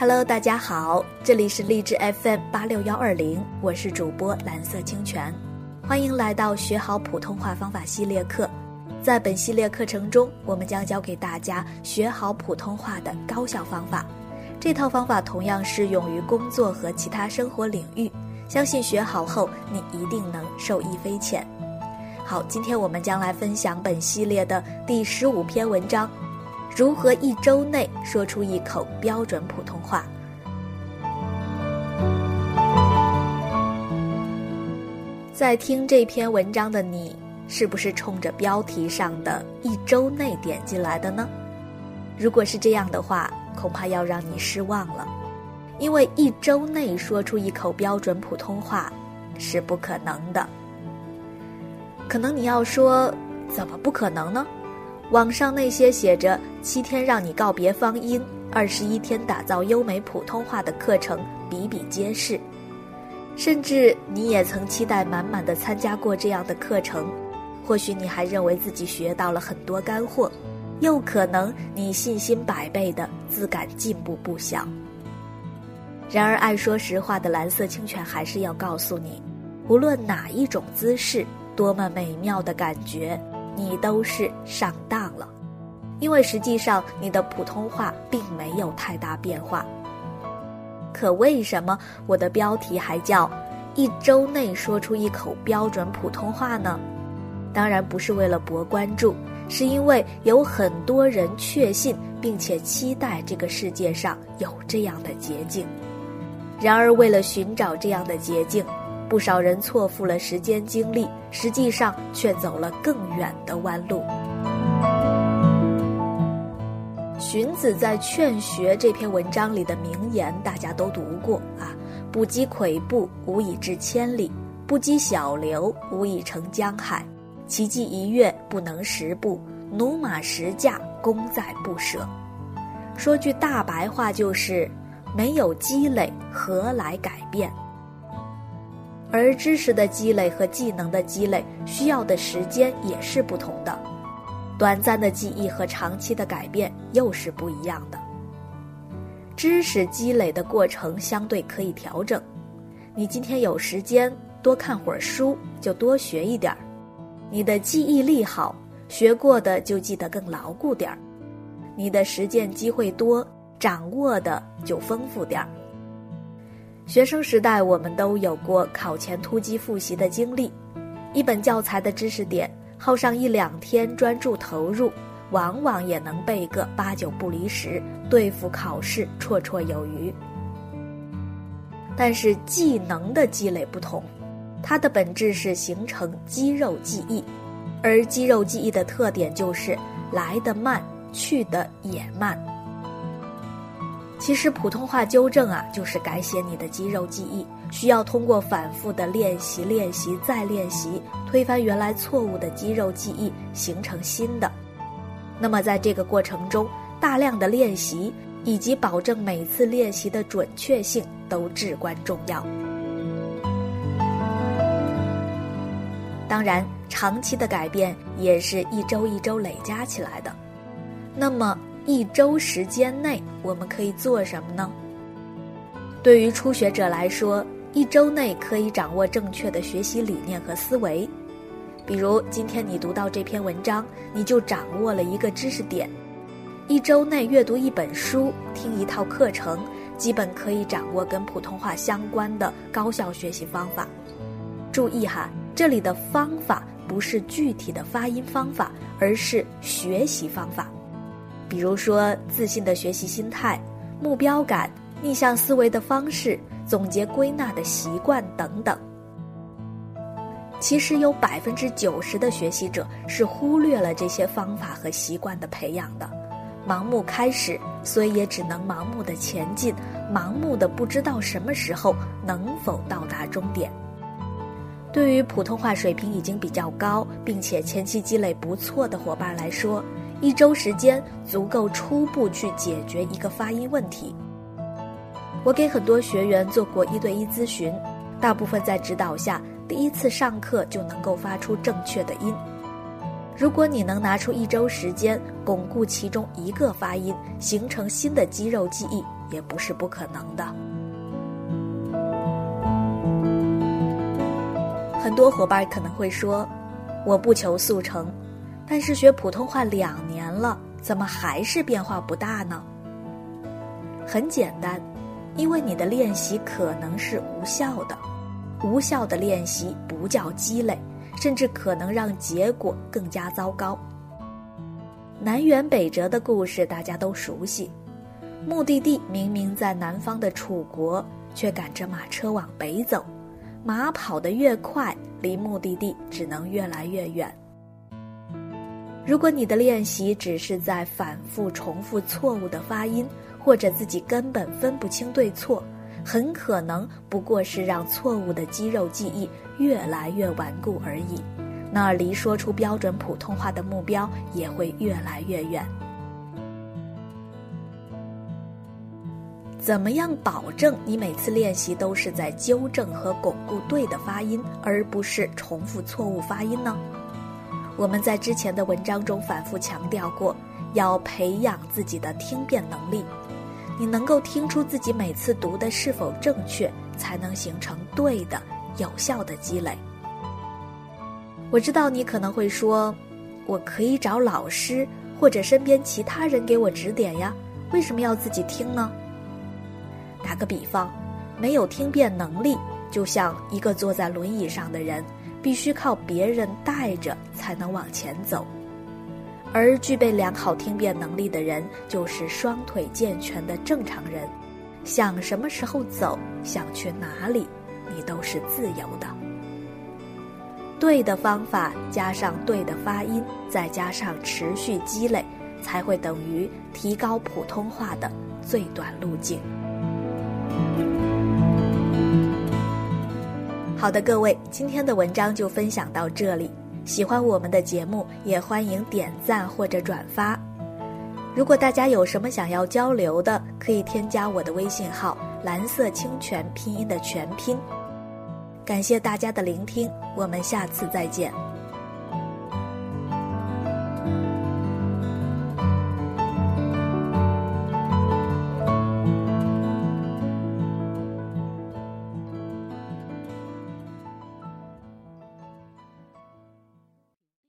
Hello，大家好，这里是励志 FM 八六幺二零，我是主播蓝色清泉，欢迎来到学好普通话方法系列课。在本系列课程中，我们将教给大家学好普通话的高效方法。这套方法同样适用于工作和其他生活领域，相信学好后你一定能受益匪浅。好，今天我们将来分享本系列的第十五篇文章。如何一周内说出一口标准普通话？在听这篇文章的你，是不是冲着标题上的一周内点进来的呢？如果是这样的话，恐怕要让你失望了，因为一周内说出一口标准普通话是不可能的。可能你要说，怎么不可能呢？网上那些写着七天让你告别方音，二十一天打造优美普通话的课程比比皆是，甚至你也曾期待满满的参加过这样的课程，或许你还认为自己学到了很多干货，又可能你信心百倍的自感进步不小。然而，爱说实话的蓝色清泉还是要告诉你，无论哪一种姿势，多么美妙的感觉。你都是上当了，因为实际上你的普通话并没有太大变化。可为什么我的标题还叫“一周内说出一口标准普通话”呢？当然不是为了博关注，是因为有很多人确信并且期待这个世界上有这样的捷径。然而，为了寻找这样的捷径。不少人错付了时间精力，实际上却走了更远的弯路。荀子在《劝学》这篇文章里的名言，大家都读过啊：“不积跬步，无以至千里；不积小流，无以成江海。骐骥一跃，不能十步；驽马十驾，功在不舍。”说句大白话就是：没有积累，何来改变？而知识的积累和技能的积累需要的时间也是不同的，短暂的记忆和长期的改变又是不一样的。知识积累的过程相对可以调整，你今天有时间多看会儿书，就多学一点儿；你的记忆力好，学过的就记得更牢固点儿；你的实践机会多，掌握的就丰富点儿。学生时代，我们都有过考前突击复习的经历。一本教材的知识点，耗上一两天专注投入，往往也能背个八九不离十，对付考试绰绰有余。但是技能的积累不同，它的本质是形成肌肉记忆，而肌肉记忆的特点就是来得慢，去得也慢。其实普通话纠正啊，就是改写你的肌肉记忆，需要通过反复的练习、练习再练习，推翻原来错误的肌肉记忆，形成新的。那么在这个过程中，大量的练习以及保证每次练习的准确性都至关重要。当然，长期的改变也是一周一周累加起来的。那么。一周时间内，我们可以做什么呢？对于初学者来说，一周内可以掌握正确的学习理念和思维。比如，今天你读到这篇文章，你就掌握了一个知识点。一周内阅读一本书，听一套课程，基本可以掌握跟普通话相关的高效学习方法。注意哈，这里的方法不是具体的发音方法，而是学习方法。比如说，自信的学习心态、目标感、逆向思维的方式、总结归纳的习惯等等。其实有百分之九十的学习者是忽略了这些方法和习惯的培养的，盲目开始，所以也只能盲目的前进，盲目的不知道什么时候能否到达终点。对于普通话水平已经比较高，并且前期积累不错的伙伴来说。一周时间足够初步去解决一个发音问题。我给很多学员做过一对一咨询，大部分在指导下，第一次上课就能够发出正确的音。如果你能拿出一周时间巩固其中一个发音，形成新的肌肉记忆，也不是不可能的。很多伙伴可能会说：“我不求速成，但是学普通话两年了，怎么还是变化不大呢？”很简单，因为你的练习可能是无效的，无效的练习不叫积累，甚至可能让结果更加糟糕。南辕北辙的故事大家都熟悉，目的地明明在南方的楚国，却赶着马车往北走，马跑得越快，离目的地只能越来越远。如果你的练习只是在反复重复错误的发音，或者自己根本分不清对错，很可能不过是让错误的肌肉记忆越来越顽固而已。那离说出标准普通话的目标也会越来越远。怎么样保证你每次练习都是在纠正和巩固对的发音，而不是重复错误发音呢？我们在之前的文章中反复强调过，要培养自己的听辨能力。你能够听出自己每次读的是否正确，才能形成对的、有效的积累。我知道你可能会说，我可以找老师或者身边其他人给我指点呀，为什么要自己听呢？打个比方，没有听辨能力，就像一个坐在轮椅上的人，必须靠别人带着才能往前走；而具备良好听辨能力的人，就是双腿健全的正常人，想什么时候走，想去哪里，你都是自由的。对的方法加上对的发音，再加上持续积累，才会等于提高普通话的最短路径。好的，各位，今天的文章就分享到这里。喜欢我们的节目，也欢迎点赞或者转发。如果大家有什么想要交流的，可以添加我的微信号“蓝色清泉”拼音的全拼。感谢大家的聆听，我们下次再见。